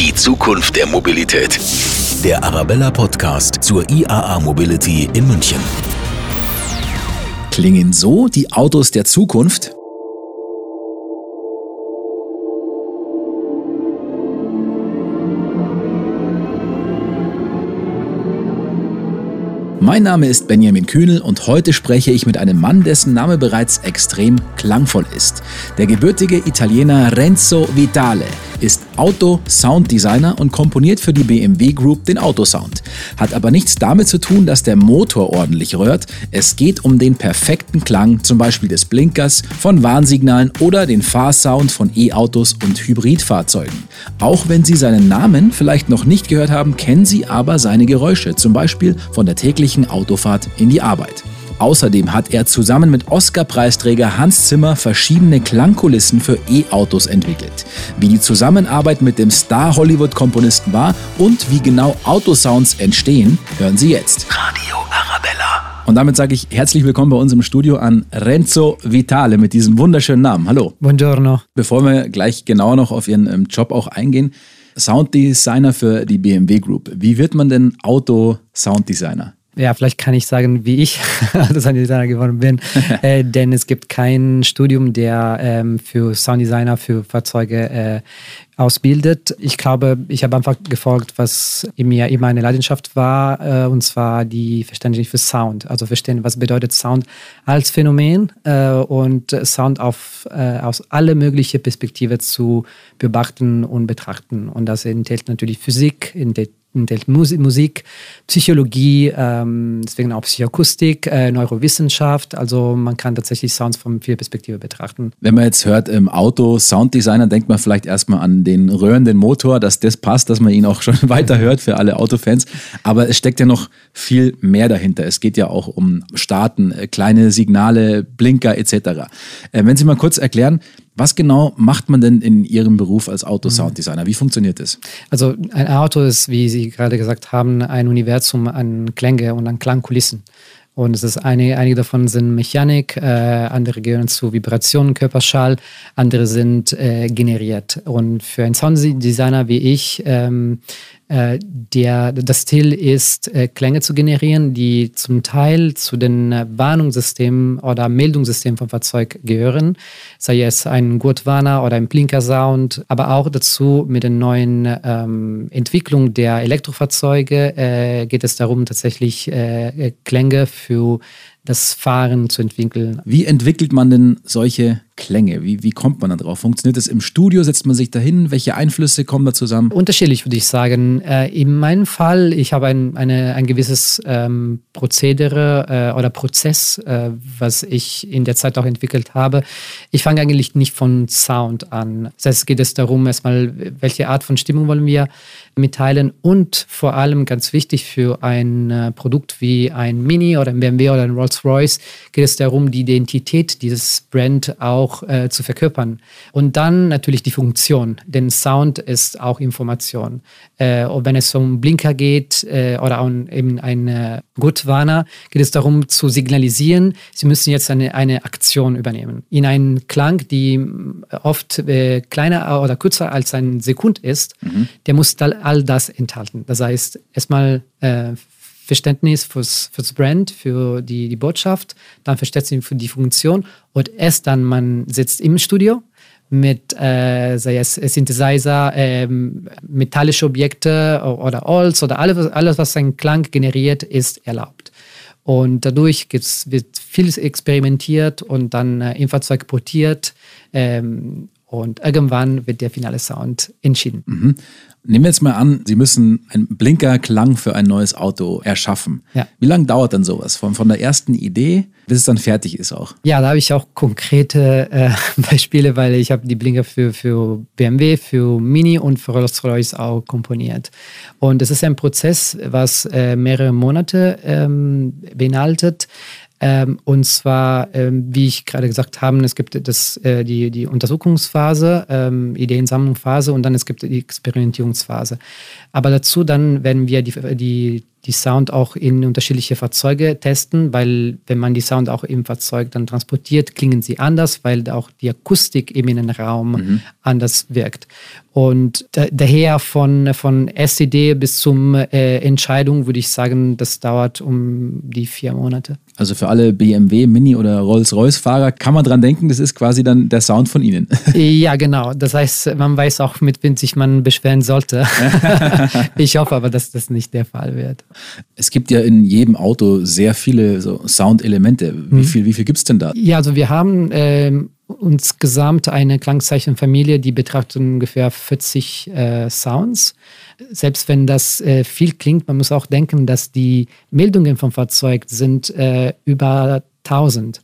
Die Zukunft der Mobilität. Der Arabella Podcast zur IAA Mobility in München. Klingen so die Autos der Zukunft? Mein Name ist Benjamin Kühnel und heute spreche ich mit einem Mann, dessen Name bereits extrem klangvoll ist. Der gebürtige Italiener Renzo Vitale ist Auto-Sound-Designer und komponiert für die BMW Group den Autosound. Hat aber nichts damit zu tun, dass der Motor ordentlich röhrt. Es geht um den perfekten Klang, zum Beispiel des Blinkers, von Warnsignalen oder den Fahrsound von E-Autos und Hybridfahrzeugen. Auch wenn Sie seinen Namen vielleicht noch nicht gehört haben, kennen Sie aber seine Geräusche, zum Beispiel von der täglichen Autofahrt in die Arbeit. Außerdem hat er zusammen mit Oscar-Preisträger Hans Zimmer verschiedene Klangkulissen für E-Autos entwickelt. Wie die Zusammenarbeit mit dem Star-Hollywood-Komponisten war und wie genau Autosounds entstehen, hören Sie jetzt. Radio Arabella. Und damit sage ich herzlich willkommen bei uns im Studio an Renzo Vitale mit diesem wunderschönen Namen. Hallo. Buongiorno. Bevor wir gleich genauer noch auf Ihren ähm, Job auch eingehen, Sounddesigner für die BMW Group. Wie wird man denn Auto-Sounddesigner? Ja, vielleicht kann ich sagen, wie ich Sounddesigner geworden bin. äh, denn es gibt kein Studium, der ähm, für Sounddesigner für Fahrzeuge äh, ausbildet. Ich glaube, ich habe einfach gefolgt, was in mir immer eine Leidenschaft war, äh, und zwar die Verständnis für Sound. Also verstehen, was bedeutet Sound als Phänomen äh, und Sound auf, äh, aus alle möglichen Perspektiven zu beobachten und betrachten. Und das enthält natürlich Physik, enthält enthält Musik, Psychologie, ähm, deswegen auch Psychoakustik, äh, Neurowissenschaft. Also man kann tatsächlich Sounds von vier Perspektiven betrachten. Wenn man jetzt hört im Auto Sounddesigner, denkt man vielleicht erstmal an den röhrenden Motor, dass das passt, dass man ihn auch schon weiter hört für alle Autofans. Aber es steckt ja noch viel mehr dahinter. Es geht ja auch um Starten, äh, kleine Signale, Blinker etc. Äh, wenn Sie mal kurz erklären, was genau macht man denn in Ihrem Beruf als Auto-Sounddesigner? Wie funktioniert das? Also ein Auto ist, wie Sie gerade gesagt haben, ein Universum an Klänge und an Klangkulissen. Und es ist eine, einige davon sind Mechanik, äh, andere gehören zu Vibrationen, Körperschall, andere sind äh, generiert. Und für einen Sounddesigner wie ich ähm, äh, der, das Ziel ist, äh, Klänge zu generieren, die zum Teil zu den äh, Warnungssystemen oder Meldungssystemen vom Fahrzeug gehören, sei es ein Gurtwarner oder ein Blinker-Sound, aber auch dazu mit den neuen ähm, Entwicklungen der Elektrofahrzeuge äh, geht es darum, tatsächlich äh, Klänge für das Fahren zu entwickeln. Wie entwickelt man denn solche Klänge? Wie, wie kommt man da drauf? Funktioniert das im Studio? Setzt man sich dahin? Welche Einflüsse kommen da zusammen? Unterschiedlich würde ich sagen. Äh, in meinem Fall, ich habe ein, eine, ein gewisses ähm, Prozedere äh, oder Prozess, äh, was ich in der Zeit auch entwickelt habe. Ich fange eigentlich nicht von Sound an. Das heißt, es geht es darum, erstmal, welche Art von Stimmung wollen wir mitteilen und vor allem ganz wichtig für ein äh, Produkt wie ein Mini oder ein BMW oder ein Rolls-Royce geht es darum, die Identität dieses Brand auch äh, zu verkörpern. Und dann natürlich die Funktion, denn Sound ist auch Information. Äh, und wenn es um Blinker geht äh, oder um eben ein Gutwarner, geht es darum zu signalisieren, Sie müssen jetzt eine, eine Aktion übernehmen. In einen Klang, die oft äh, kleiner oder kürzer als ein Sekund ist, mhm. der muss all das enthalten. Das heißt, erstmal äh, Verständnis fürs, fürs Brand, für die, die Botschaft, dann Verständnis für die Funktion und erst dann man sitzt im Studio mit, äh, sei es Synthesizer, äh, metallische Objekte oder Holz oder alles, alles, was einen Klang generiert, ist erlaubt. Und dadurch wird vieles experimentiert und dann äh, im Fahrzeug portiert. Ähm, und irgendwann wird der finale Sound entschieden. Mhm. Nehmen wir jetzt mal an, Sie müssen einen Blinkerklang für ein neues Auto erschaffen. Ja. Wie lange dauert dann sowas? Von, von der ersten Idee bis es dann fertig ist auch? Ja, da habe ich auch konkrete äh, Beispiele, weil ich habe die Blinker für, für BMW, für Mini und für Rolls-Royce auch komponiert. Und es ist ein Prozess, was äh, mehrere Monate ähm, beinhaltet. Ähm, und zwar, ähm, wie ich gerade gesagt habe, es gibt das, äh, die, die Untersuchungsphase, ähm, Ideensammlungsphase und dann es gibt die Experimentierungsphase. Aber dazu dann werden wir die, die die Sound auch in unterschiedliche Fahrzeuge testen, weil wenn man die Sound auch im Fahrzeug dann transportiert, klingen sie anders, weil auch die Akustik im Innenraum mhm. anders wirkt. Und da, daher von, von SED bis zum äh, Entscheidung würde ich sagen, das dauert um die vier Monate. Also für alle BMW, Mini oder Rolls-Royce-Fahrer kann man dran denken, das ist quasi dann der Sound von Ihnen. Ja, genau. Das heißt, man weiß auch, mit wem sich man beschweren sollte. ich hoffe aber, dass das nicht der Fall wird. Es gibt ja in jedem Auto sehr viele so Soundelemente. Wie mhm. viel, wie viel gibt es denn da? Ja, also wir haben ähm, insgesamt eine Klangzeichenfamilie, die betrachtet ungefähr 40 äh, Sounds. Selbst wenn das äh, viel klingt, man muss auch denken, dass die Meldungen vom Fahrzeug sind äh, über 1000.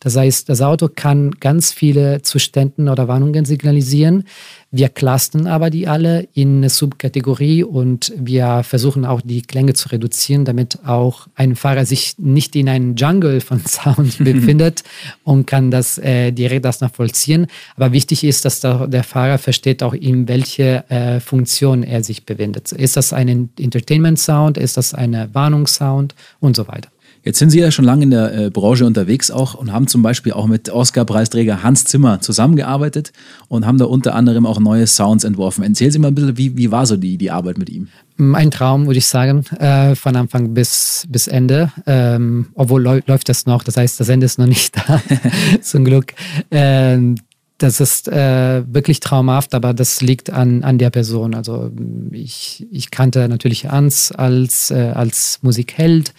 Das heißt, das Auto kann ganz viele Zuständen oder Warnungen signalisieren. Wir clustern aber die alle in eine Subkategorie und wir versuchen auch die Klänge zu reduzieren, damit auch ein Fahrer sich nicht in einem Jungle von Sound befindet und kann das äh, direkt das nachvollziehen. Aber wichtig ist, dass der, der Fahrer versteht auch in welche äh, Funktion er sich befindet. Ist das ein Entertainment Sound? Ist das eine Warnungssound? Und so weiter. Jetzt sind Sie ja schon lange in der äh, Branche unterwegs auch und haben zum Beispiel auch mit Oscar-Preisträger Hans Zimmer zusammengearbeitet und haben da unter anderem auch neue Sounds entworfen. Erzählen Sie mal ein bisschen, wie, wie war so die, die Arbeit mit ihm? Mm, ein Traum, würde ich sagen, äh, von Anfang bis, bis Ende. Ähm, obwohl läuft das noch, das heißt, das Ende ist noch nicht da, zum Glück. Ähm, das ist äh, wirklich traumhaft, aber das liegt an, an der Person. Also ich, ich kannte natürlich Hans als, äh, als Musikheld,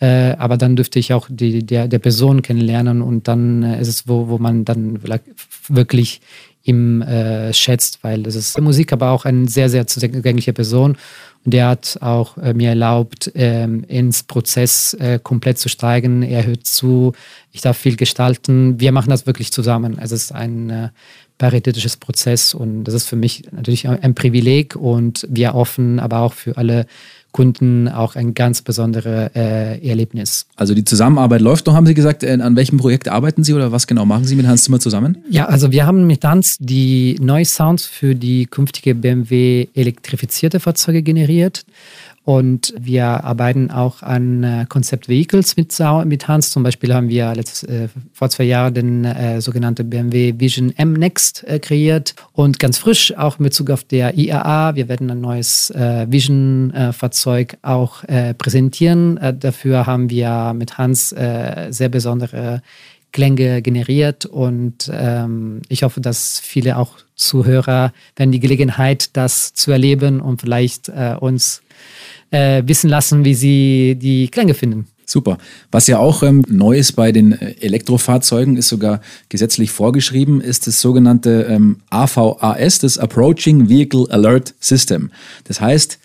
äh, aber dann dürfte ich auch die, der, der Person kennenlernen und dann äh, ist es, wo, wo man dann wirklich ihm äh, schätzt, weil es ist Musik, aber auch eine sehr, sehr zugängliche Person. Und der hat auch äh, mir erlaubt, ähm, ins Prozess äh, komplett zu steigen. Er hört zu, ich darf viel gestalten. Wir machen das wirklich zusammen. Es ist ein äh, paritätisches Prozess und das ist für mich natürlich ein Privileg und wir offen, aber auch für alle Kunden auch ein ganz besonderes äh, Erlebnis. Also die Zusammenarbeit läuft noch, haben Sie gesagt. Äh, an welchem Projekt arbeiten Sie oder was genau machen Sie mit Hans Zimmer zusammen? Ja, also wir haben mit Hans die neuen Sounds für die künftige BMW elektrifizierte Fahrzeuge generiert. Und wir arbeiten auch an äh, Concept Vehicles mit, mit Hans. Zum Beispiel haben wir letztes, äh, vor zwei Jahren den äh, sogenannten BMW Vision M Next äh, kreiert und ganz frisch auch mit Bezug auf der IAA. Wir werden ein neues äh, Vision-Fahrzeug äh, auch präsentieren. dafür haben wir mit Hans sehr besondere Klänge generiert und ähm, ich hoffe, dass viele auch Zuhörer werden die Gelegenheit, das zu erleben und vielleicht uns äh, wissen lassen, wie sie die Klänge finden. Super. Was ja auch ähm, neu ist bei den äh, Elektrofahrzeugen, ist sogar gesetzlich vorgeschrieben, ist das sogenannte ähm, AVAS, das Approaching Vehicle Alert System. Das heißt,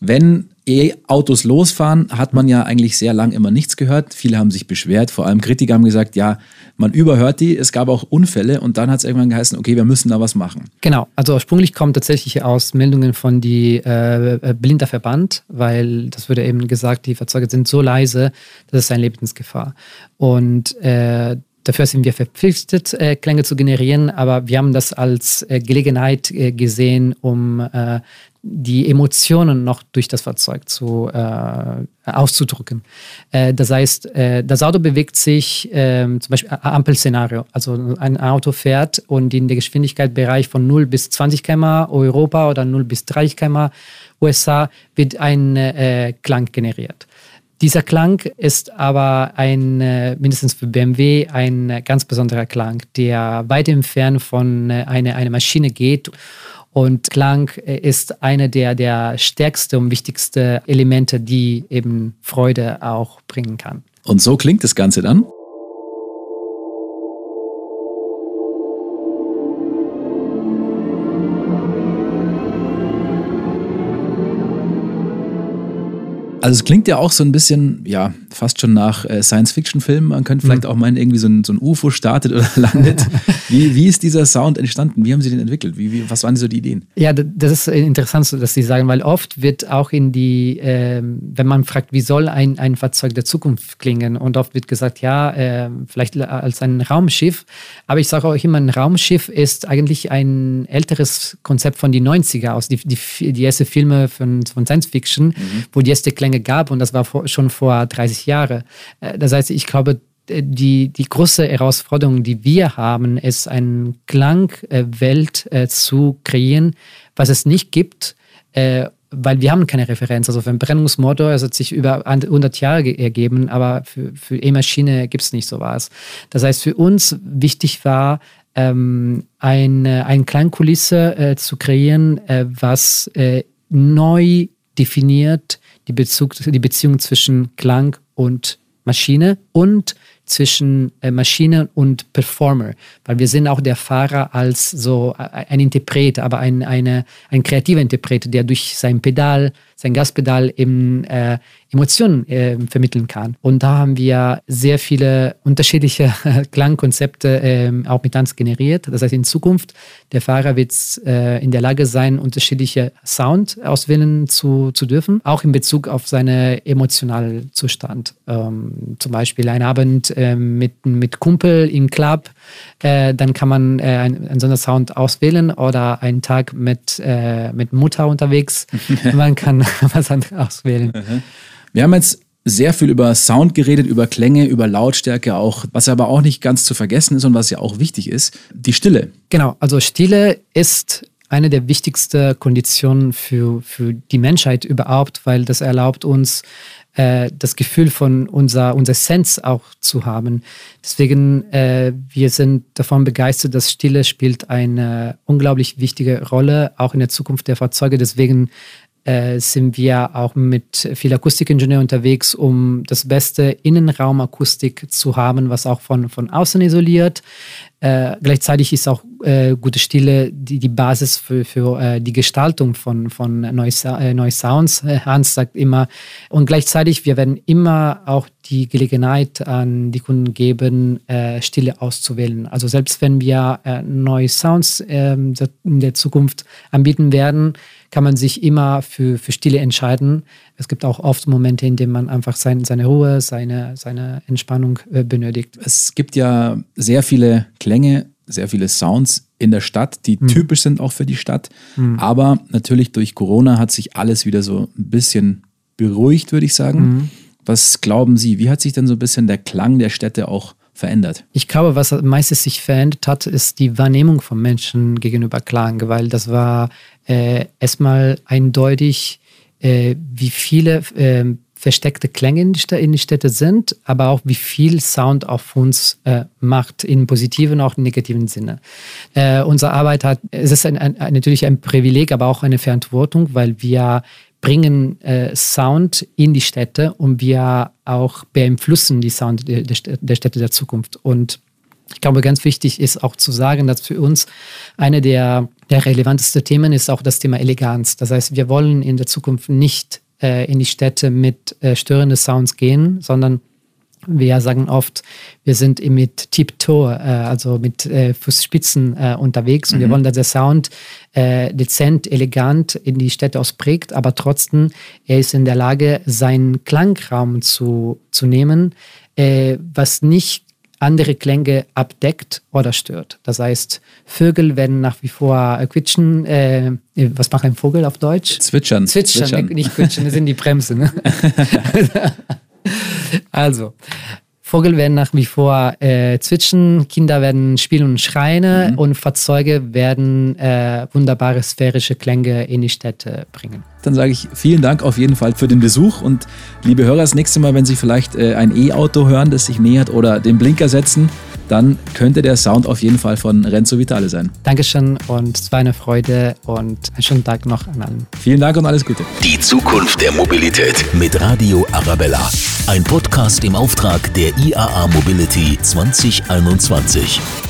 wenn E-Autos losfahren, hat man ja eigentlich sehr lang immer nichts gehört. Viele haben sich beschwert, vor allem Kritiker haben gesagt, ja, man überhört die. Es gab auch Unfälle und dann hat es irgendwann geheißen, okay, wir müssen da was machen. Genau, also ursprünglich kommt tatsächlich aus Meldungen von die äh, äh Blinderverband, weil das wurde eben gesagt, die Fahrzeuge sind so leise, das ist eine Lebensgefahr. Und äh, Dafür sind wir verpflichtet, äh, Klänge zu generieren, aber wir haben das als äh, Gelegenheit äh, gesehen, um äh, die Emotionen noch durch das Fahrzeug zu, äh, auszudrücken. Äh, das heißt, äh, das Auto bewegt sich ähm, zum Beispiel Ampelszenario. Also ein Auto fährt und in der Geschwindigkeitsbereich von 0 bis 20 km Europa oder 0 bis 30 km USA wird ein äh, Klang generiert. Dieser Klang ist aber ein, äh, mindestens für BMW, ein ganz besonderer Klang, der weit entfernt von äh, einer eine Maschine geht und Klang äh, ist eine der, der stärksten und wichtigsten Elemente, die eben Freude auch bringen kann. Und so klingt das Ganze dann? Also es klingt ja auch so ein bisschen, ja, fast schon nach äh, Science-Fiction-Filmen. Man könnte vielleicht mhm. auch meinen, irgendwie so ein, so ein UFO startet oder landet. wie, wie ist dieser Sound entstanden? Wie haben Sie den entwickelt? Wie, wie, was waren so die Ideen? Ja, das ist interessant, dass Sie sagen, weil oft wird auch in die, äh, wenn man fragt, wie soll ein, ein Fahrzeug der Zukunft klingen? Und oft wird gesagt, ja, äh, vielleicht als ein Raumschiff. Aber ich sage auch immer, ein Raumschiff ist eigentlich ein älteres Konzept von den 90er aus, die, die, die ersten Filme von, von Science-Fiction, mhm. wo die erste Klänge Klänge gab und das war vor, schon vor 30 Jahren. Äh, das heißt, ich glaube, die, die große Herausforderung, die wir haben, ist, eine Klangwelt äh, zu kreieren, was es nicht gibt, äh, weil wir haben keine Referenz. Also für einen Brennungsmotor, es hat sich über 100 Jahre ergeben, aber für, für E-Maschine gibt es nicht sowas. Das heißt, für uns wichtig war, ähm, eine, eine Klangkulisse äh, zu kreieren, äh, was äh, neu definiert die, Bezug, die Beziehung zwischen Klang und Maschine und zwischen äh, Maschine und Performer, weil wir sind auch der Fahrer als so äh, ein Interpret, aber ein, eine, ein kreativer Interpret, der durch sein Pedal, sein Gaspedal eben äh, Emotionen äh, vermitteln kann. Und da haben wir sehr viele unterschiedliche Klangkonzepte äh, auch mit uns generiert. Das heißt, in Zukunft, der Fahrer wird äh, in der Lage sein, unterschiedliche Sound auswählen zu, zu dürfen, auch in Bezug auf seinen emotionalen Zustand. Ähm, zum Beispiel ein Abend äh, mit, mit Kumpel im Club, äh, dann kann man äh, einen, einen solchen Sound auswählen oder einen Tag mit, mit Mutter unterwegs, man kann was anderes auswählen. Mhm. Wir haben jetzt sehr viel über Sound geredet, über Klänge, über Lautstärke auch, was aber auch nicht ganz zu vergessen ist und was ja auch wichtig ist, die Stille. Genau, also Stille ist eine der wichtigsten Konditionen für, für die Menschheit überhaupt, weil das erlaubt uns, äh, das Gefühl von unser, unser Sense auch zu haben. Deswegen, äh, wir sind davon begeistert, dass Stille spielt eine unglaublich wichtige Rolle, auch in der Zukunft der Fahrzeuge. Deswegen äh, sind wir auch mit viel Akustikingenieur unterwegs, um das beste Innenraumakustik zu haben, was auch von, von außen isoliert. Äh, gleichzeitig ist auch äh, gute Stille die, die Basis für, für äh, die Gestaltung von, von neuen äh, neue Sounds. Äh, Hans sagt immer, und gleichzeitig, wir werden immer auch die Gelegenheit an die Kunden geben, Stille auszuwählen. Also selbst wenn wir neue Sounds ähm, in der Zukunft anbieten werden, kann man sich immer für, für Stille entscheiden. Es gibt auch oft Momente, in denen man einfach sein, seine Ruhe, seine, seine Entspannung benötigt. Es gibt ja sehr viele Klänge, sehr viele Sounds in der Stadt, die mhm. typisch sind auch für die Stadt. Mhm. Aber natürlich durch Corona hat sich alles wieder so ein bisschen beruhigt, würde ich sagen. Mhm. Was glauben Sie, wie hat sich denn so ein bisschen der Klang der Städte auch verändert? Ich glaube, was meistens sich verändert hat, ist die Wahrnehmung von Menschen gegenüber Klang, weil das war äh, erstmal eindeutig, äh, wie viele äh, versteckte Klänge in, die Städte sind, aber auch wie viel Sound auf uns äh, macht, in positiven und auch in negativen Sinne. Äh, unsere Arbeit hat, es ist ein, ein, natürlich ein Privileg, aber auch eine Verantwortung, weil wir bringen äh, Sound in die Städte und wir auch beeinflussen die Sound der, der Städte der Zukunft. Und ich glaube, ganz wichtig ist auch zu sagen, dass für uns eine der, der relevantesten Themen ist auch das Thema Eleganz. Das heißt, wir wollen in der Zukunft nicht äh, in die Städte mit äh, störenden Sounds gehen, sondern wir sagen oft, wir sind mit Tiptoe, äh, also mit äh, Fußspitzen äh, unterwegs und mhm. wir wollen, dass der Sound äh, dezent, elegant in die Städte ausprägt, aber trotzdem, er ist in der Lage, seinen Klangraum zu, zu nehmen, äh, was nicht andere Klänge abdeckt oder stört. Das heißt, Vögel werden nach wie vor äh, quietschen. Äh, was macht ein Vogel auf Deutsch? Zwitschern. Zwitschern, Zwitschern. nicht quietschen, das sind die Bremsen. Ne? also, Vogel werden nach wie vor äh, zwitschern, Kinder werden spielen und schreien mhm. und Fahrzeuge werden äh, wunderbare sphärische Klänge in die Städte bringen. Dann sage ich vielen Dank auf jeden Fall für den Besuch und liebe Hörer, das nächste Mal, wenn Sie vielleicht äh, ein E-Auto hören, das sich nähert oder den Blinker setzen, dann könnte der Sound auf jeden Fall von Renzo Vitale sein. Dankeschön und es war eine Freude und einen schönen Tag noch an allen. Vielen Dank und alles Gute. Die Zukunft der Mobilität mit Radio Arabella. Ein Podcast im Auftrag der IAA Mobility 2021.